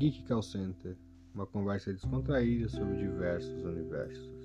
Geek Call Center, uma conversa descontraída sobre diversos universos.